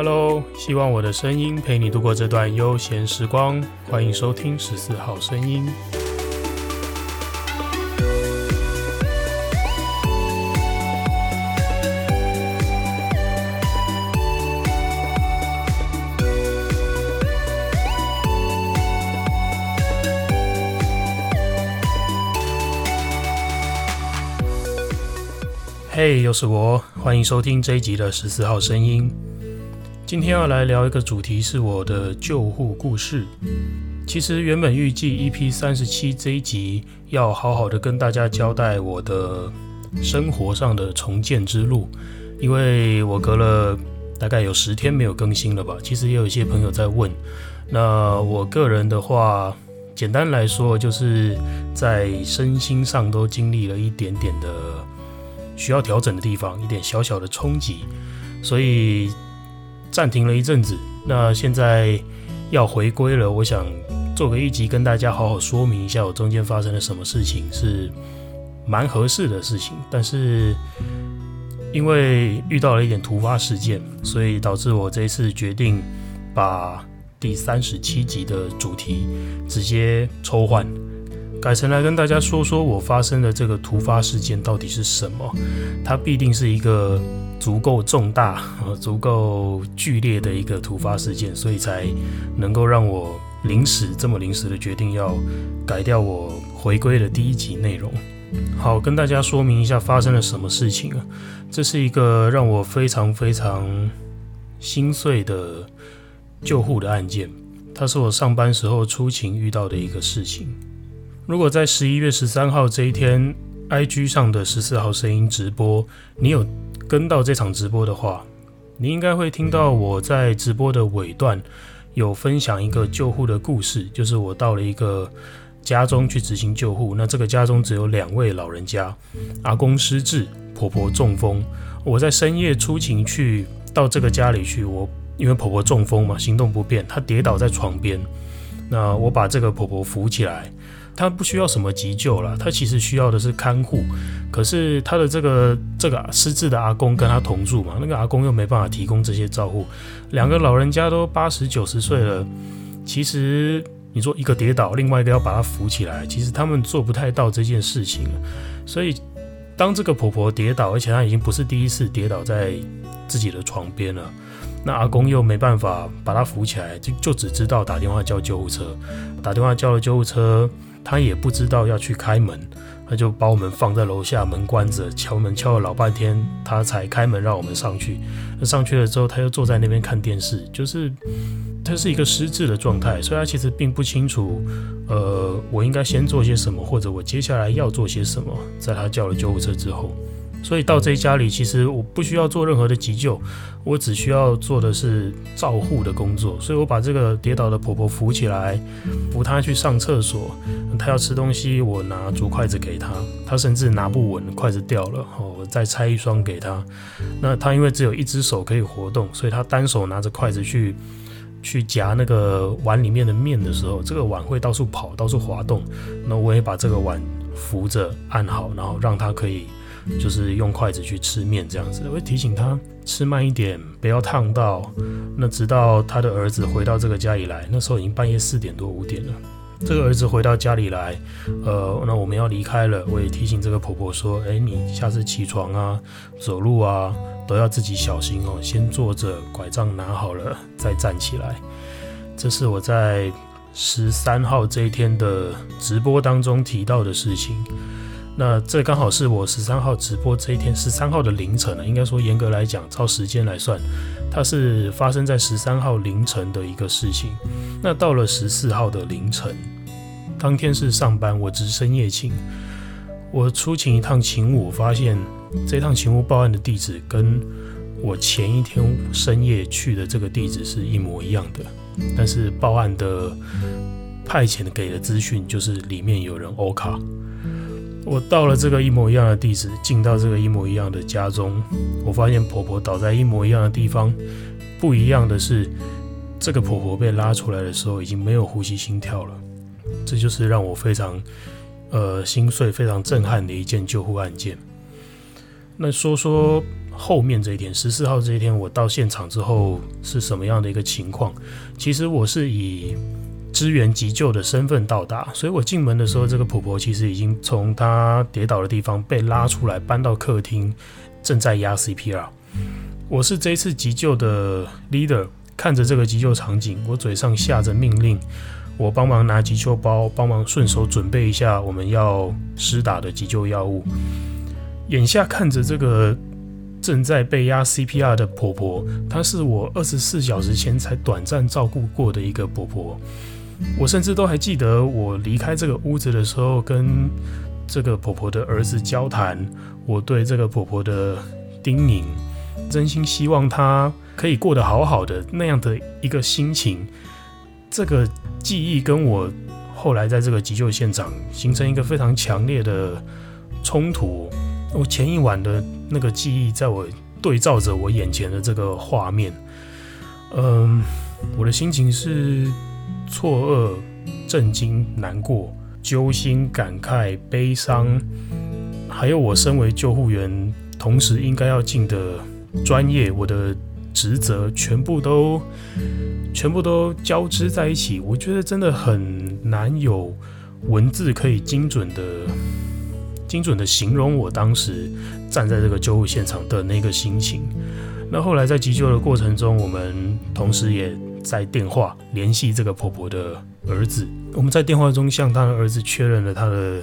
Hello，希望我的声音陪你度过这段悠闲时光。欢迎收听十四号声音。嘿，又是我，欢迎收听这一集的十四号声音。今天要来聊一个主题，是我的救护故事。其实原本预计 EP 三十七这一集要好好的跟大家交代我的生活上的重建之路，因为我隔了大概有十天没有更新了吧。其实也有一些朋友在问。那我个人的话，简单来说，就是在身心上都经历了一点点的。需要调整的地方，一点小小的冲击，所以暂停了一阵子。那现在要回归了，我想做个一集跟大家好好说明一下我中间发生了什么事情，是蛮合适的事情。但是因为遇到了一点突发事件，所以导致我这一次决定把第三十七集的主题直接抽换。改成来跟大家说说我发生的这个突发事件到底是什么？它必定是一个足够重大、足够剧烈的一个突发事件，所以才能够让我临时这么临时的决定要改掉我回归的第一集内容。好，跟大家说明一下发生了什么事情啊？这是一个让我非常非常心碎的救护的案件，它是我上班时候出勤遇到的一个事情。如果在十一月十三号这一天，IG 上的十四号声音直播，你有跟到这场直播的话，你应该会听到我在直播的尾段有分享一个救护的故事，就是我到了一个家中去执行救护，那这个家中只有两位老人家，阿公失智，婆婆中风。我在深夜出勤去到这个家里去，我因为婆婆中风嘛，行动不便，她跌倒在床边，那我把这个婆婆扶起来。他不需要什么急救了，他其实需要的是看护。可是他的这个这个失智的阿公跟他同住嘛，那个阿公又没办法提供这些照护。两个老人家都八十九十岁了，其实你说一个跌倒，另外一个要把他扶起来，其实他们做不太到这件事情。所以当这个婆婆跌倒，而且她已经不是第一次跌倒在自己的床边了，那阿公又没办法把她扶起来，就就只知道打电话叫救护车，打电话叫了救护车。他也不知道要去开门，他就把我们放在楼下，门关着，敲门敲了老半天，他才开门让我们上去。那上去了之后，他又坐在那边看电视，就是他是一个失智的状态，所以他其实并不清楚，呃，我应该先做些什么，或者我接下来要做些什么。在他叫了救护车之后。所以到这一家里，其实我不需要做任何的急救，我只需要做的是照护的工作。所以我把这个跌倒的婆婆扶起来，扶她去上厕所。她要吃东西，我拿竹筷子给她。她甚至拿不稳，筷子掉了，我再拆一双给她。那她因为只有一只手可以活动，所以她单手拿着筷子去去夹那个碗里面的面的时候，这个碗会到处跑，到处滑动。那我也把这个碗扶着按好，然后让她可以。就是用筷子去吃面这样子，会提醒他吃慢一点，不要烫到。那直到他的儿子回到这个家里来，那时候已经半夜四点多五点了。这个儿子回到家里来，呃，那我们要离开了，我也提醒这个婆婆说：“哎，你下次起床啊、走路啊，都要自己小心哦。先坐着，拐杖拿好了再站起来。”这是我在十三号这一天的直播当中提到的事情。那这刚好是我十三号直播这一天，十三号的凌晨了。应该说，严格来讲，照时间来算，它是发生在十三号凌晨的一个事情。那到了十四号的凌晨，当天是上班，我值深夜勤，我出勤一趟勤务，发现这趟勤务报案的地址跟我前一天深夜去的这个地址是一模一样的，但是报案的派遣给的资讯就是里面有人欧卡。我到了这个一模一样的地址，进到这个一模一样的家中，我发现婆婆倒在一模一样的地方。不一样的是，这个婆婆被拉出来的时候已经没有呼吸心跳了。这就是让我非常呃心碎、非常震撼的一件救护案件。那说说后面这一天，十四号这一天，我到现场之后是什么样的一个情况？其实我是以支援急救的身份到达，所以我进门的时候，这个婆婆其实已经从她跌倒的地方被拉出来，搬到客厅，正在压 CPR。我是这次急救的 leader，看着这个急救场景，我嘴上下着命令，我帮忙拿急救包，帮忙顺手准备一下我们要施打的急救药物。眼下看着这个正在被压 CPR 的婆婆，她是我二十四小时前才短暂照顾过的一个婆婆。我甚至都还记得，我离开这个屋子的时候，跟这个婆婆的儿子交谈，我对这个婆婆的叮咛，真心希望她可以过得好好的那样的一个心情。这个记忆跟我后来在这个急救现场形成一个非常强烈的冲突。我前一晚的那个记忆，在我对照着我眼前的这个画面，嗯，我的心情是错愕、震惊、难过、揪心、感慨、悲伤，还有我身为救护员，同时应该要尽的专业，我的职责，全部都全部都交织在一起。我觉得真的很难有文字可以精准的。精准的形容我当时站在这个救护现场的那个心情。那后来在急救的过程中，我们同时也在电话联系这个婆婆的儿子。我们在电话中向他的儿子确认了他的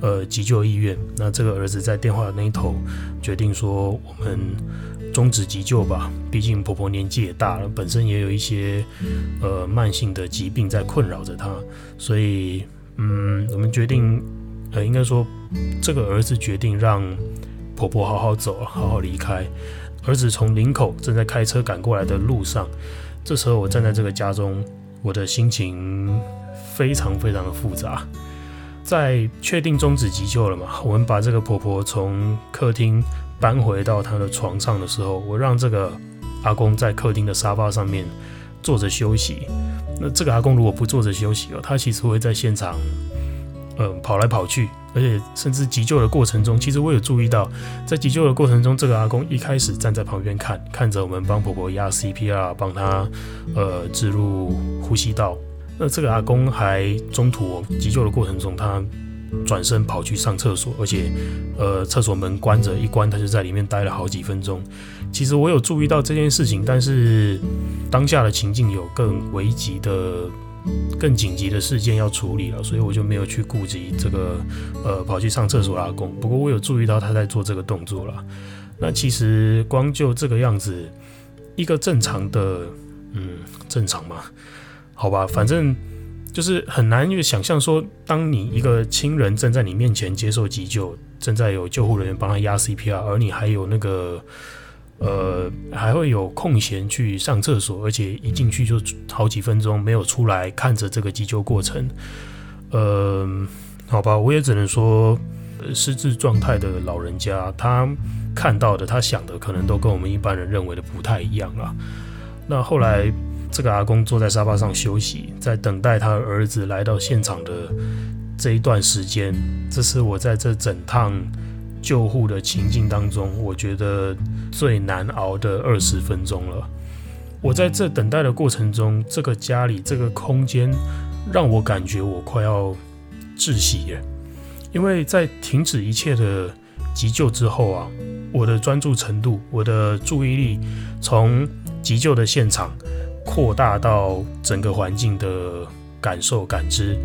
呃急救意愿。那这个儿子在电话的那一头决定说：“我们终止急救吧，毕竟婆婆年纪也大了，本身也有一些呃慢性的疾病在困扰着她，所以嗯，我们决定。”呃，应该说，这个儿子决定让婆婆好好走，好好离开。儿子从林口正在开车赶过来的路上，这时候我站在这个家中，我的心情非常非常的复杂。在确定终止急救了嘛，我们把这个婆婆从客厅搬回到她的床上的时候，我让这个阿公在客厅的沙发上面坐着休息。那这个阿公如果不坐着休息哦，他其实会在现场。嗯，跑来跑去，而且甚至急救的过程中，其实我有注意到，在急救的过程中，这个阿公一开始站在旁边看，看着我们帮婆婆压 CPR，帮她呃置入呼吸道。那这个阿公还中途急救的过程中，他转身跑去上厕所，而且呃厕所门关着，一关他就在里面待了好几分钟。其实我有注意到这件事情，但是当下的情境有更危急的。更紧急的事件要处理了，所以我就没有去顾及这个，呃，跑去上厕所的阿公。不过我有注意到他在做这个动作了。那其实光就这个样子，一个正常的，嗯，正常嘛？好吧，反正就是很难去想象说，当你一个亲人正在你面前接受急救，正在有救护人员帮他压 CPR，而你还有那个。呃，还会有空闲去上厕所，而且一进去就好几分钟没有出来，看着这个急救过程。呃，好吧，我也只能说，失智状态的老人家，他看到的、他想的，可能都跟我们一般人认为的不太一样啊。那后来，这个阿公坐在沙发上休息，在等待他儿子来到现场的这一段时间，这是我在这整趟。救护的情境当中，我觉得最难熬的二十分钟了。我在这等待的过程中，这个家里这个空间让我感觉我快要窒息了。因为在停止一切的急救之后啊，我的专注程度，我的注意力从急救的现场扩大到整个环境的感受感知。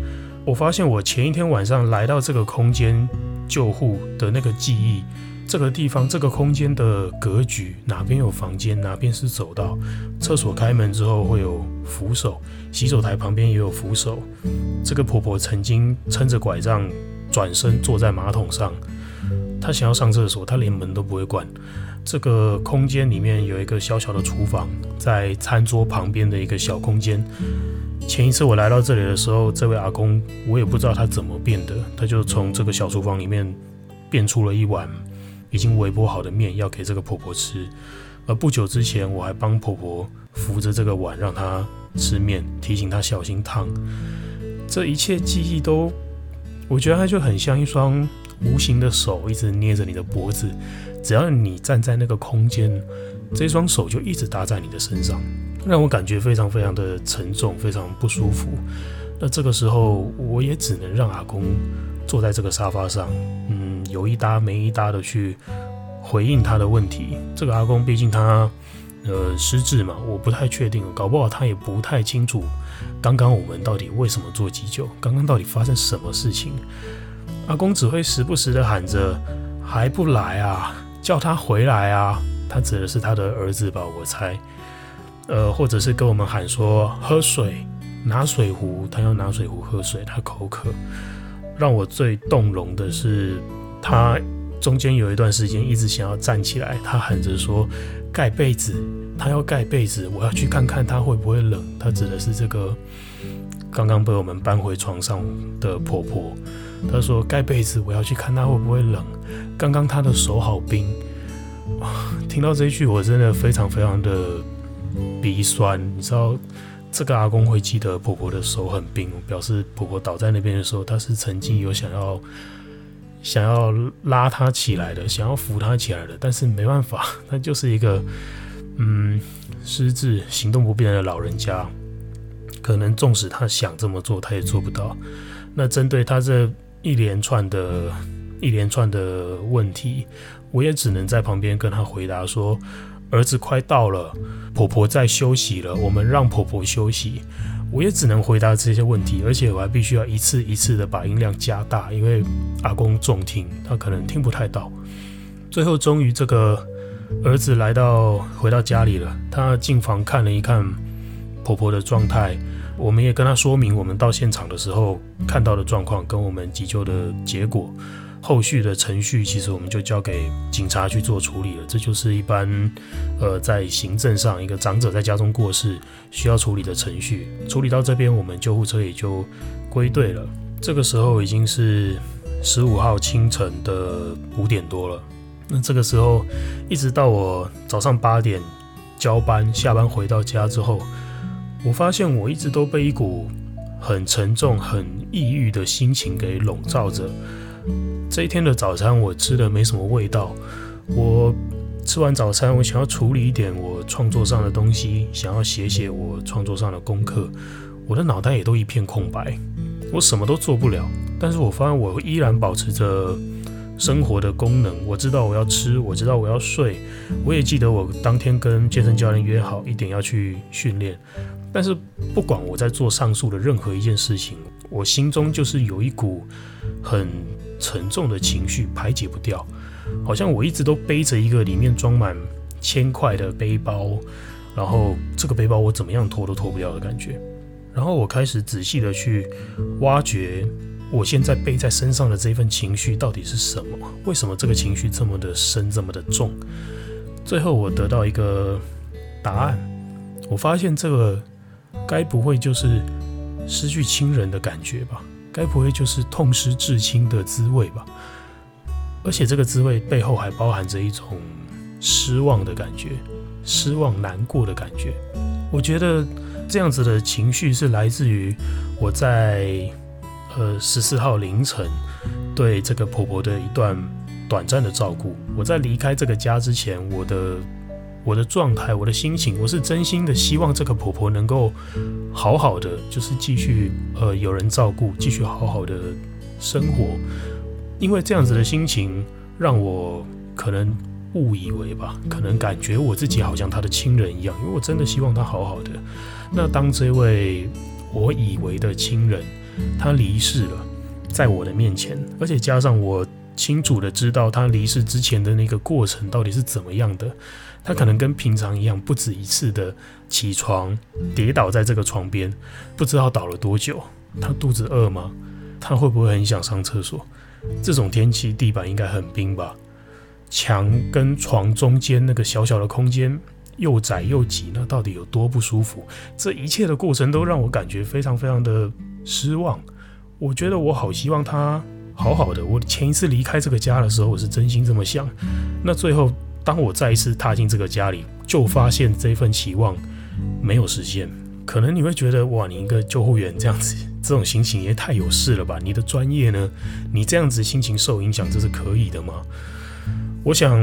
我发现我前一天晚上来到这个空间。救护的那个记忆，这个地方，这个空间的格局，哪边有房间，哪边是走道，厕所开门之后会有扶手，洗手台旁边也有扶手。这个婆婆曾经撑着拐杖转身坐在马桶上，她想要上厕所，她连门都不会关。这个空间里面有一个小小的厨房，在餐桌旁边的一个小空间。前一次我来到这里的时候，这位阿公我也不知道他怎么变的，他就从这个小厨房里面变出了一碗已经微波好的面要给这个婆婆吃。而不久之前，我还帮婆婆扶着这个碗让她吃面，提醒她小心烫。这一切记忆都，我觉得它就很像一双无形的手一直捏着你的脖子，只要你站在那个空间，这双手就一直搭在你的身上，让我感觉非常非常的沉重，非常不舒服。那这个时候，我也只能让阿公坐在这个沙发上，嗯，有一搭没一搭的去回应他的问题。这个阿公毕竟他呃失智嘛，我不太确定，搞不好他也不太清楚刚刚我们到底为什么做急救，刚刚到底发生什么事情。阿公只会时不时的喊着还不来啊，叫他回来啊。他指的是他的儿子吧，我猜。呃，或者是跟我们喊说喝水。拿水壶，他要拿水壶喝水，他口渴。让我最动容的是，他中间有一段时间一直想要站起来，他喊着说：“盖被子，他要盖被子，我要去看看他会不会冷。”他指的是这个刚刚被我们搬回床上的婆婆。他说：“盖被子，我要去看他会不会冷。刚刚他的手好冰。”，听到这一句，我真的非常非常的鼻酸，你知道。这个阿公会记得婆婆的手很冰，表示婆婆倒在那边的时候，他是曾经有想要想要拉她起来的，想要扶她起来的，但是没办法，他就是一个嗯失智、行动不便的老人家，可能纵使他想这么做，他也做不到。那针对他这一连串的一连串的问题，我也只能在旁边跟他回答说。儿子快到了，婆婆在休息了，我们让婆婆休息。我也只能回答这些问题，而且我还必须要一次一次的把音量加大，因为阿公重听，他可能听不太到。最后，终于这个儿子来到回到家里了，他进房看了一看婆婆的状态，我们也跟他说明我们到现场的时候看到的状况跟我们急救的结果。后续的程序其实我们就交给警察去做处理了，这就是一般，呃，在行政上一个长者在家中过世需要处理的程序。处理到这边，我们救护车也就归队了。这个时候已经是十五号清晨的五点多了。那这个时候，一直到我早上八点交班下班回到家之后，我发现我一直都被一股很沉重、很抑郁的心情给笼罩着。这一天的早餐我吃的没什么味道。我吃完早餐，我想要处理一点我创作上的东西，想要写写我创作上的功课。我的脑袋也都一片空白，我什么都做不了。但是我发现我依然保持着生活的功能。我知道我要吃，我知道我要睡。我也记得我当天跟健身教练约好一点要去训练。但是不管我在做上述的任何一件事情，我心中就是有一股很。沉重的情绪排解不掉，好像我一直都背着一个里面装满铅块的背包，然后这个背包我怎么样拖都拖不掉的感觉。然后我开始仔细的去挖掘我现在背在身上的这份情绪到底是什么？为什么这个情绪这么的深，这么的重？最后我得到一个答案，我发现这个该不会就是失去亲人的感觉吧？该不会就是痛失至亲的滋味吧？而且这个滋味背后还包含着一种失望的感觉，失望难过的感觉。我觉得这样子的情绪是来自于我在呃十四号凌晨对这个婆婆的一段短暂的照顾。我在离开这个家之前，我的。我的状态，我的心情，我是真心的希望这个婆婆能够好好的，就是继续呃有人照顾，继续好好的生活。因为这样子的心情，让我可能误以为吧，可能感觉我自己好像她的亲人一样，因为我真的希望她好好的。那当这位我以为的亲人她离世了，在我的面前，而且加上我清楚的知道她离世之前的那个过程到底是怎么样的。他可能跟平常一样，不止一次的起床跌倒在这个床边，不知道倒了多久。他肚子饿吗？他会不会很想上厕所？这种天气地板应该很冰吧？墙跟床中间那个小小的空间又窄又挤，那到底有多不舒服？这一切的过程都让我感觉非常非常的失望。我觉得我好希望他好好的。我前一次离开这个家的时候，我是真心这么想。那最后。当我再一次踏进这个家里，就发现这份期望没有实现。可能你会觉得，哇，你一个救护员这样子这种心情也太有事了吧？你的专业呢？你这样子心情受影响，这是可以的吗？我想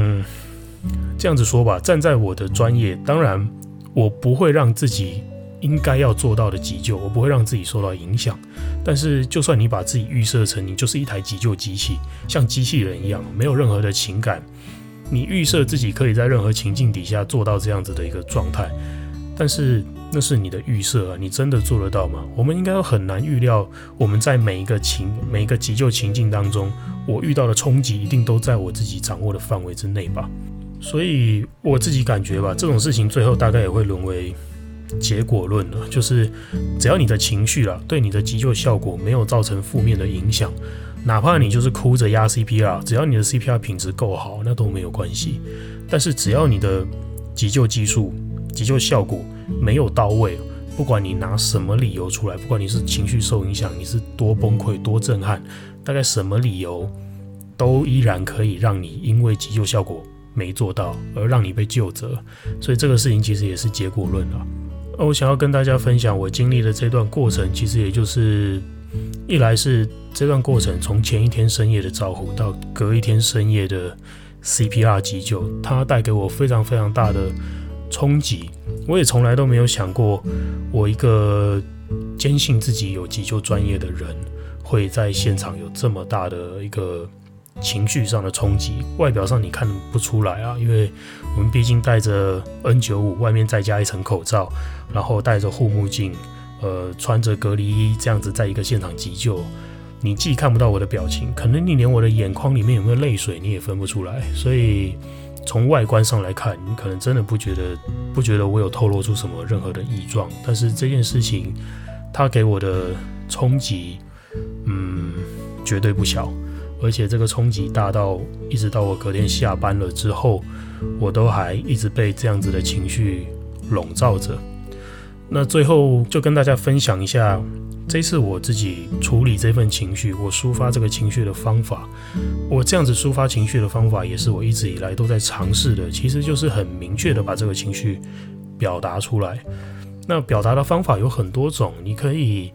这样子说吧，站在我的专业，当然我不会让自己应该要做到的急救，我不会让自己受到影响。但是，就算你把自己预设成你就是一台急救机器，像机器人一样，没有任何的情感，你预设自己可以在任何情境底下做到这样子的一个状态，但是。那是你的预设啊，你真的做得到吗？我们应该很难预料，我们在每一个情、每一个急救情境当中，我遇到的冲击一定都在我自己掌握的范围之内吧。所以我自己感觉吧，这种事情最后大概也会沦为结果论了，就是只要你的情绪啊，对你的急救效果没有造成负面的影响，哪怕你就是哭着压 CPR，只要你的 CPR 品质够好，那都没有关系。但是只要你的急救技术、急救效果，没有到位，不管你拿什么理由出来，不管你是情绪受影响，你是多崩溃、多震撼，大概什么理由，都依然可以让你因为急救效果没做到而让你被救责。所以这个事情其实也是结果论了。我想要跟大家分享我经历的这段过程，其实也就是一来是这段过程从前一天深夜的招呼到隔一天深夜的 CPR 急救，它带给我非常非常大的冲击。我也从来都没有想过，我一个坚信自己有急救专业的人，会在现场有这么大的一个情绪上的冲击。外表上你看不出来啊，因为我们毕竟戴着 N95，外面再加一层口罩，然后戴着护目镜，呃，穿着隔离衣，这样子在一个现场急救，你既看不到我的表情，可能你连我的眼眶里面有没有泪水你也分不出来，所以。从外观上来看，你可能真的不觉得不觉得我有透露出什么任何的异状，但是这件事情它给我的冲击，嗯，绝对不小，而且这个冲击大到一直到我隔天下班了之后，我都还一直被这样子的情绪笼罩着。那最后就跟大家分享一下。这次我自己处理这份情绪，我抒发这个情绪的方法，我这样子抒发情绪的方法，也是我一直以来都在尝试的。其实就是很明确的把这个情绪表达出来。那表达的方法有很多种，你可以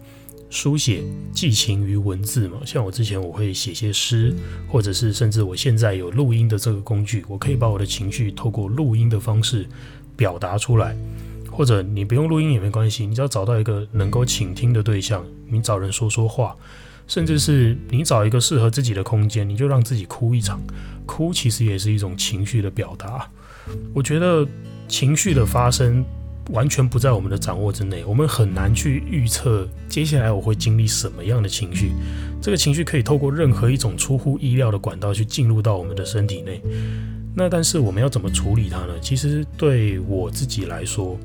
书写、寄情于文字嘛。像我之前我会写些诗，或者是甚至我现在有录音的这个工具，我可以把我的情绪透过录音的方式表达出来。或者你不用录音也没关系，你只要找到一个能够倾听的对象，你找人说说话，甚至是你找一个适合自己的空间，你就让自己哭一场。哭其实也是一种情绪的表达。我觉得情绪的发生完全不在我们的掌握之内，我们很难去预测接下来我会经历什么样的情绪。这个情绪可以透过任何一种出乎意料的管道去进入到我们的身体内。那但是我们要怎么处理它呢？其实对我自己来说，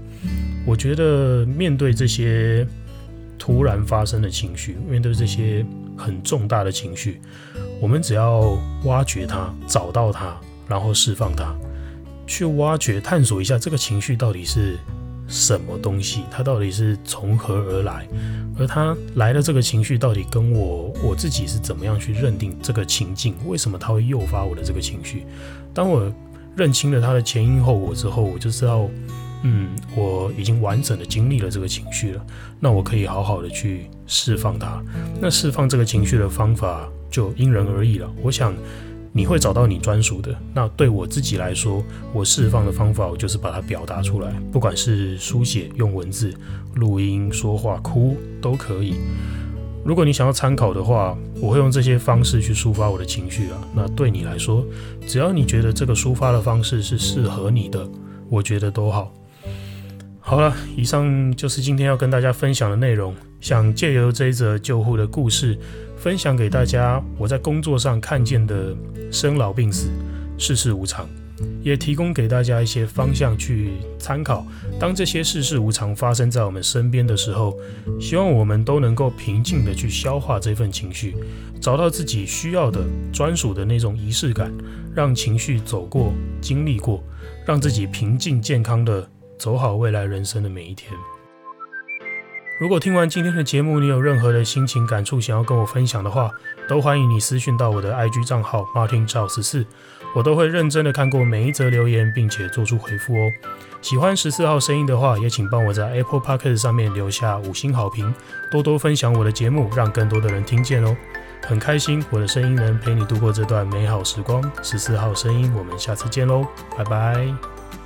我觉得面对这些突然发生的情绪，面对这些很重大的情绪，我们只要挖掘它，找到它，然后释放它，去挖掘、探索一下这个情绪到底是什么东西，它到底是从何而来，而它来的这个情绪到底跟我我自己是怎么样去认定这个情境？为什么它会诱发我的这个情绪？当我认清了它的前因后果之后，我就知道。嗯，我已经完整的经历了这个情绪了，那我可以好好的去释放它。那释放这个情绪的方法就因人而异了。我想你会找到你专属的。那对我自己来说，我释放的方法，我就是把它表达出来，不管是书写、用文字、录音、说话、哭都可以。如果你想要参考的话，我会用这些方式去抒发我的情绪啊。那对你来说，只要你觉得这个抒发的方式是适合你的，我觉得都好。好了，以上就是今天要跟大家分享的内容。想借由这一则救护的故事，分享给大家我在工作上看见的生老病死、世事无常，也提供给大家一些方向去参考。当这些世事无常发生在我们身边的时候，希望我们都能够平静地去消化这份情绪，找到自己需要的专属的那种仪式感，让情绪走过、经历过，让自己平静健康的。走好未来人生的每一天。如果听完今天的节目，你有任何的心情感触想要跟我分享的话，都欢迎你私讯到我的 IG 账号 Martin 赵十四，我都会认真的看过每一则留言，并且做出回复哦。喜欢十四号声音的话，也请帮我在 Apple Podcast 上面留下五星好评，多多分享我的节目，让更多的人听见哦。很开心我的声音能陪你度过这段美好时光。十四号声音，我们下次见喽，拜拜。